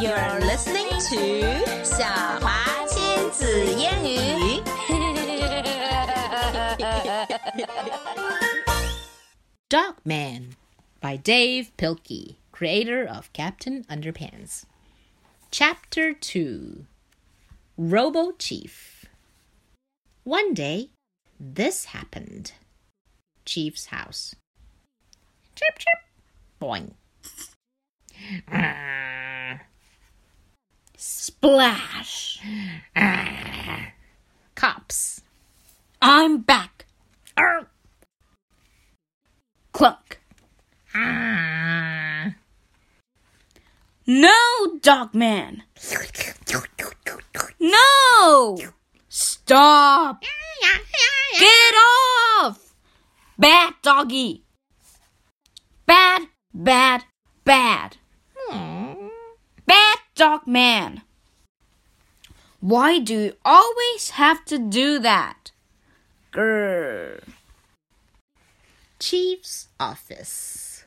You're listening to 小华亲子英语。Dog Man by Dav Pilkey, creator of Captain Underpants. Chapter 2 Robo Chief. One day, this happened. Chief's house. Chirp, chirp. Boing. Splash! Cops. I'm back. Arr. Clunk. Ah. No, Dogman. No! Stop! Get off! Bad doggy. Bad, bad, bad. Dog man. Why do you always have to do that? Grr. Chief's office.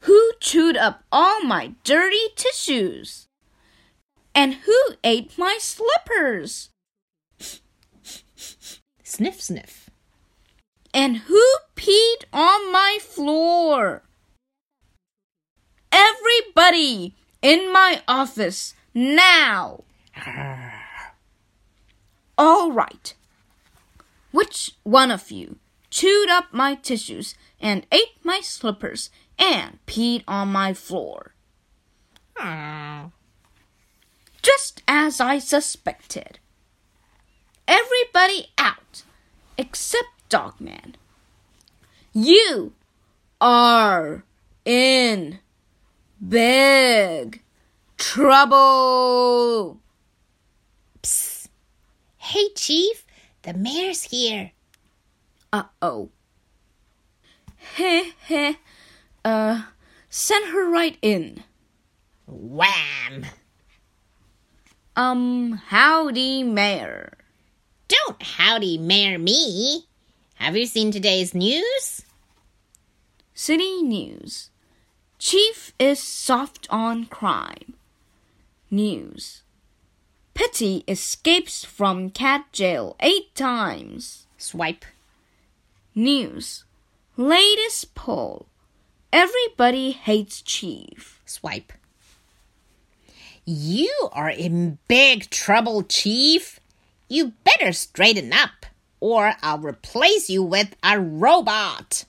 Who chewed up all my dirty tissues? And who ate my slippers? Sniff, sniff. And who peed on my floor? Everybody in my office now. All right. Which one of you chewed up my tissues and ate my slippers and peed on my floor? Just as I suspected. Everybody out except Dogman. You are in big trouble. Psst. Hey, Chief, the mayor's here. Uh oh. Heh heh. Uh, send her right in. Wham! Um, howdy, Mayor. Don't howdy mayor me. Have you seen today's news? City News. Chief is soft on crime. News. Petty escapes from cat jail eight times. Swipe. News. Latest poll. Everybody hates Chief. Swipe. You are in big trouble, Chief. You better straighten up, or I'll replace you with a robot.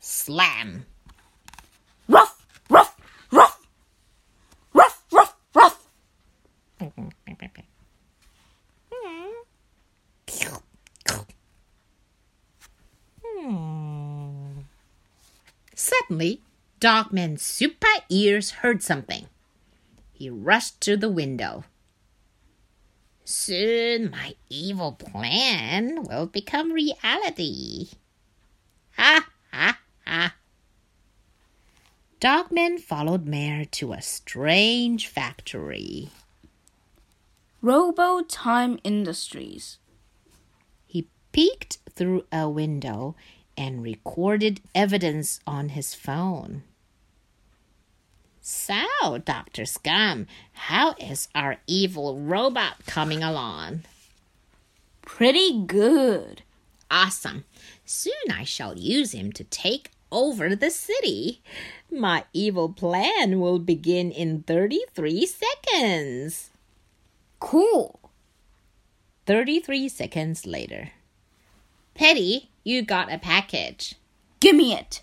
Slam. Suddenly, Dogman Super Ears heard something. He rushed to the window. Soon my evil plan will become reality. Ha ha ha. Dogman followed Mayor to a strange factory. Robo Time Industries. He peeked through a window and recorded evidence on his phone. So, Dr. Scum, how is our evil robot coming along? Pretty good. Awesome. Soon I shall use him to take over the city. My evil plan will begin in 33 seconds. Cool. 33 seconds later. Petty, you got a package. Gimme it.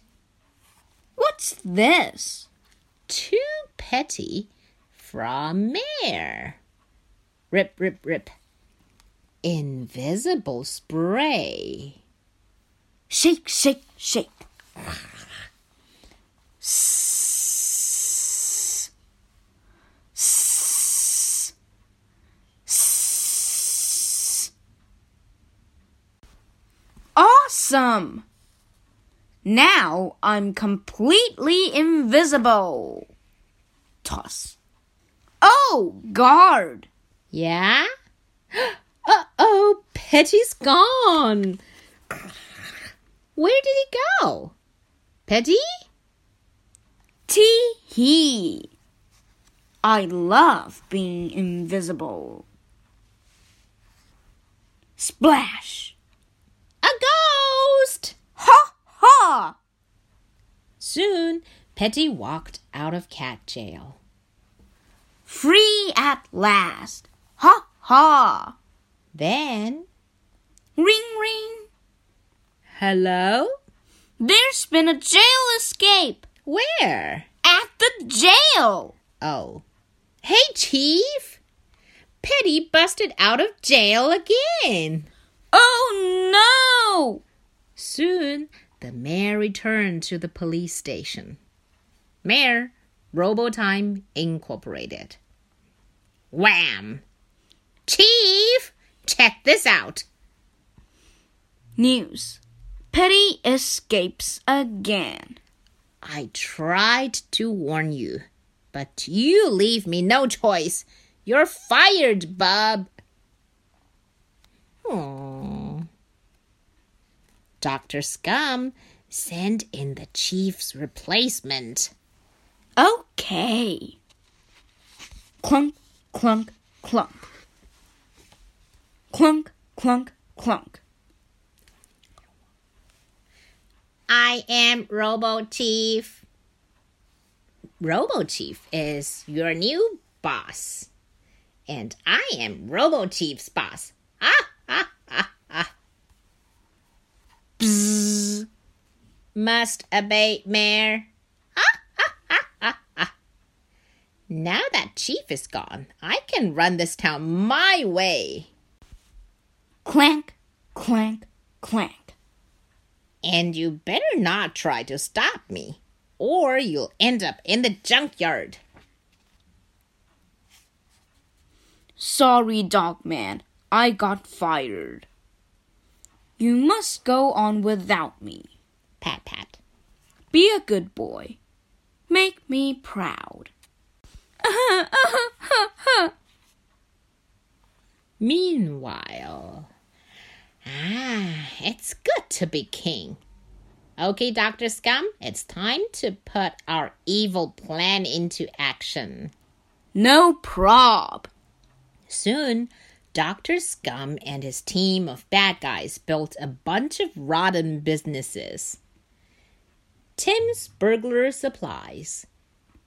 What's this? Too petty from Mayor. Rip, rip, rip. Invisible spray. Shake, shake, shake. Awesome! Now I'm completely invisible. Toss. Oh, guard! Yeah? Uh oh, Petty's gone. Where did he go? Petty? Tee hee. I love being invisible. Splash! A ghost! Soon, Petty walked out of cat jail. Free at last! Ha ha! Then, Ring ring! hello? There's been a jail escape! Where? At the jail! Oh. Hey, Chief! Petty busted out of jail again. Oh no! Soon, the mayor returned to the police station. Mayor, Robotime Incorporated. Wham! Chief, check this out. News. Petty escapes again. I tried to warn you, but you leave me no choice. You're fired, bub. Aww. Dr. Scum, send in the chief's replacement. Okay. Clunk, clunk, clunk. Clunk, clunk, clunk. I am Robo Chief. Robo Chief is your new boss. And I am Robo Chief's boss. Ah, ah, ah, ah. Bzz. Must obey, Mayor. Now that Chief is gone, I can run this town my way. Clank, clank, clank. And you better not try to stop me, or you'll end up in the junkyard. Sorry, Dogman. I got fired. You must go on without me. Pat pat. Be a good boy. Make me proud. Meanwhile, ah, it's good to be king. Okay, Dr. Scum, it's time to put our evil plan into action. No prob. Soon, Dr. Scum and his team of bad guys built a bunch of rotten businesses. Tim's burglar supplies,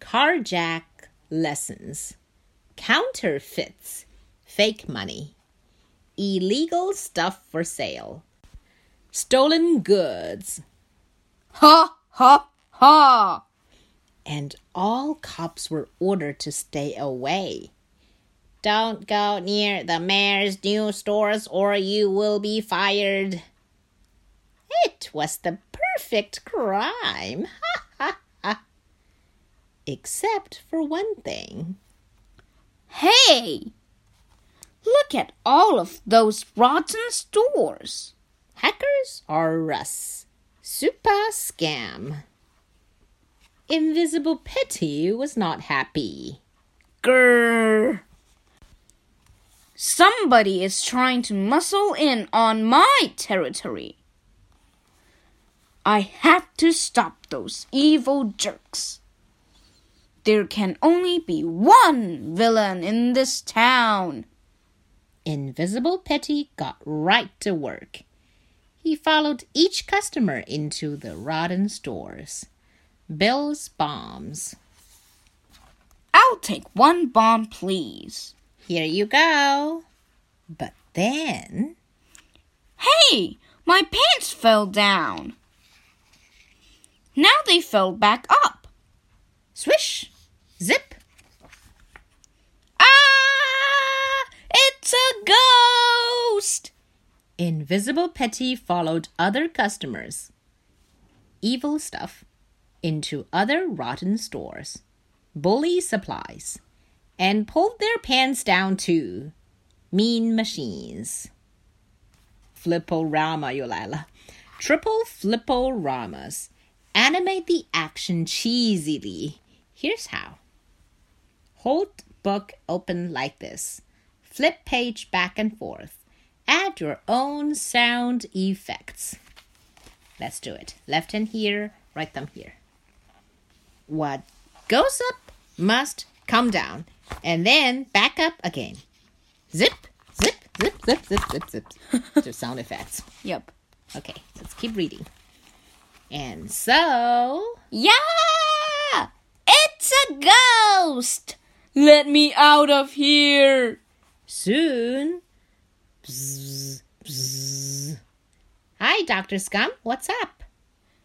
carjack lessons, counterfeits, fake money, illegal stuff for sale, stolen goods, Ha ha ha. and all cops were ordered to stay away. Don't go near the mayor's new stores or you will be fired. It was the perfect crime. Ha ha ha. Except for one thing. Hey! Look at all of those rotten stores. Hackers are us. Super scam. Invisible Petty was not happy. Grrr. Somebody is trying to muscle in on my territory. I have to stop those evil jerks. There can only be one villain in this town. Invisible Petty got right to work. He followed each customer into the rotten stores. Bill's bombs. I'll take one bomb, please. Here you go. But then, Hey, my pants fell down. Now they fell back up. swish, zip, Ah! It's a ghost! Invisible Petty followed other customers, evil stuff, into other rotten stores, bully supplies, and pulled their pants down too. Mean machines. Flip-O-Rama triple Flip-O-Ramas animate the action cheesily. Here's how. Hold book open like this. Flip page back and forth. Add your own sound effects. Let's do it. Left hand here, right thumb here. What goes up must come down and then back up again. Zip, zip, zip, zip, zip, zip, zip. Just sound effects. Yep. Okay, let's keep reading. And so, Yeah! It's a ghost! Let me out of here! soon. Bzz, bzz. Hi, Dr. Scum. What's up?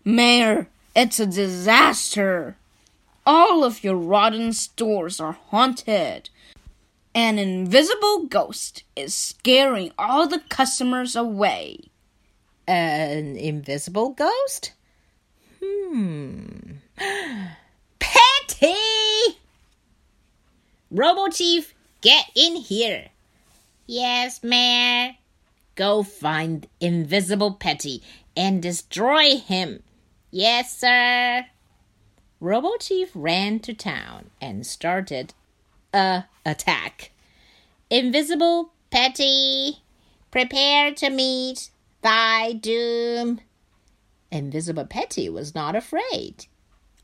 Mayor, it's a disaster. All of your rotten stores are haunted. An invisible ghost is scaring all the customers away. An invisible ghost? Hmm. Petty! Robo Chief, get in here. Yes, Mayor. Go find Invisible Petty and destroy him. Yes, sir. Robo Chief ran to town and started a attack. Invisible Petty, prepare to meet thy doom. Invisible Petty was not afraid.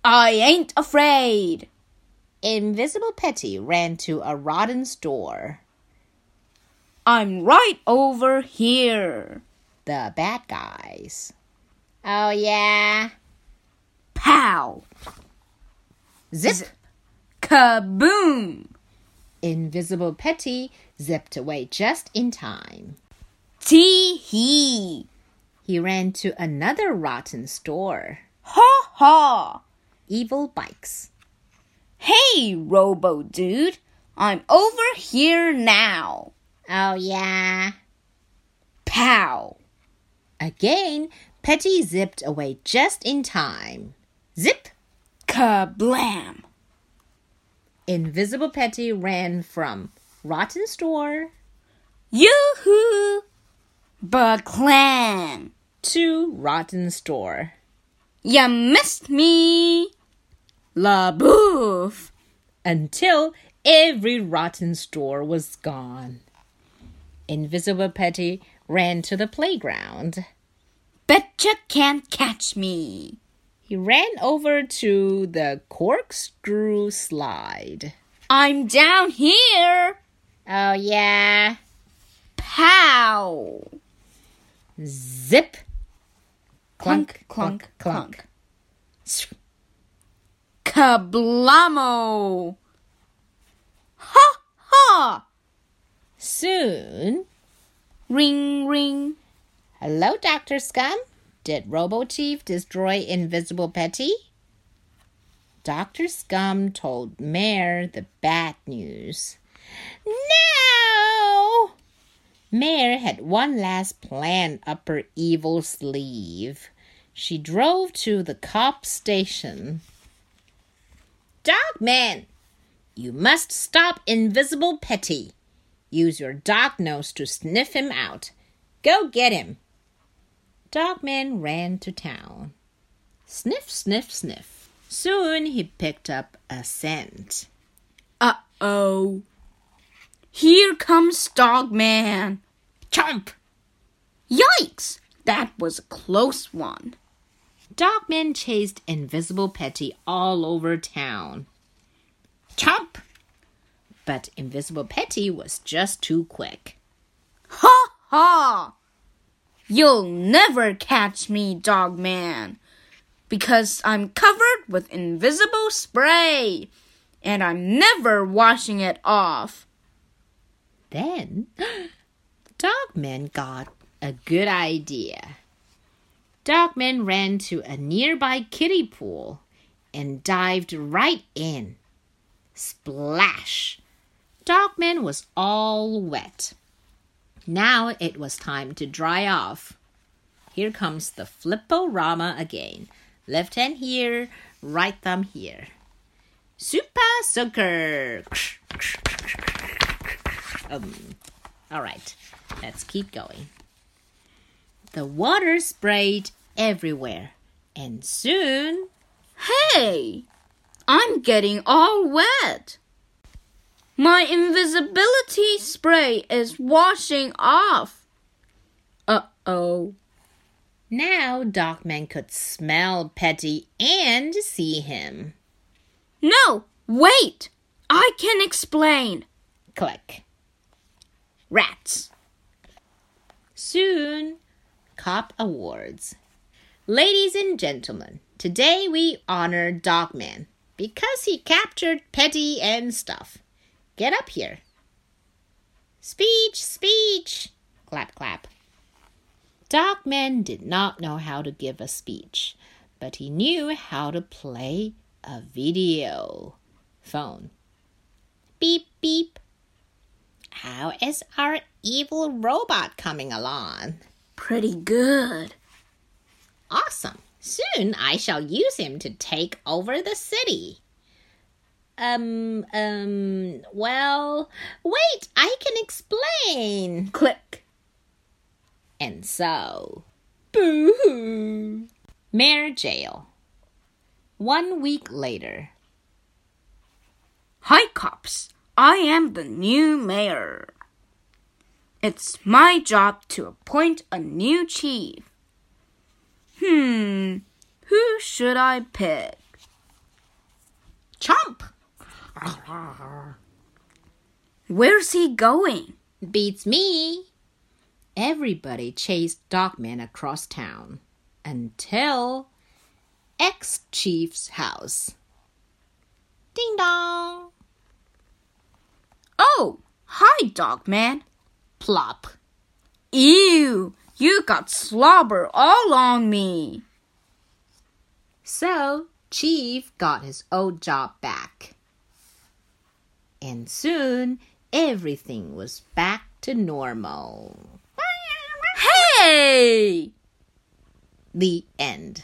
I ain't afraid. Invisible Petty ran to a rotten store. I'm right over here. The bad guys. Oh, yeah. Pow! Zip! Kaboom! Invisible Petty zipped away just in time. Tee hee! He ran to another rotten store. Ha ha! Evil Bikes. Hey, Robo Dude, I'm over here now. Oh, yeah. Pow! Again, Petty zipped away just in time. Zip! Kablam! Invisible Petty ran from rotten store Yoo-hoo! Baklang! to rotten store. You missed me! La bouffe! until every rotten store was gone. Invisible Petty ran to the playground. Betcha can't catch me. He ran over to the corkscrew slide. I'm down here. Oh, yeah. Pow! Zip. Clunk, clunk, clunk. clunk. Kablamo! Ha ha! Soon. Ring ring. Hello, Dr. Scum. Did Robo Chief destroy Invisible Petty? Dr. Scum told Mayor the bad news. No! Mayor had one last plan up her evil sleeve. She drove to the cop station. Dogman! You must stop Invisible Petty. Use your dog nose to sniff him out. Go get him. Dogman ran to town. Sniff, sniff, sniff. Soon he picked up a scent. Uh oh. Here comes Dogman. Chomp! Yikes! That was a close one. Dogman chased Invisible Petty all over town. Chomp! But Invisible Petty was just too quick. Ha ha! You'll never catch me, dog man, because I'm covered with invisible spray, and I'm never washing it off. Then Dogman got a good idea. Dogman ran to a nearby kiddie pool and dived right in. Splash! Dogman was all wet. Now it was time to dry off. Here comes the Flip-O-Rama again. Left hand here, right thumb here. Super Soaker! Um, all right, let's keep going. The water sprayed everywhere, and soon Hey! I'm getting all wet. My invisibility spray is washing off. Uh oh. now Dogman could smell Petty and see him. No, wait! I can explain. Click. Rats. Soon, Cop Awards. Ladies and gentlemen, today we honor Dogman because he captured Petty and stuff. Get up here. Speech, speech. Clap, clap. Dogman did not know how to give a speech, but he knew how to play a video phone. Beep, beep. How is our evil robot coming along? Pretty good. Awesome. Soon I shall use him to take over the city. Um, um, well, wait, I can explain. Click. And so, boo hoo. Mayor Jail. One week later. Hi, cops. I am the new mayor. It's my job to appoint a new chief. Hmm, who should I pick? Chomp! Where's he going? Beats me. Everybody chased Dogman across town until ex chief's house. Ding dong! Oh, hi, Dogman. Plop. Ew, you got slobber all on me. So, Chief got his old job back. And soon, everything was back to normal. Hey! The end.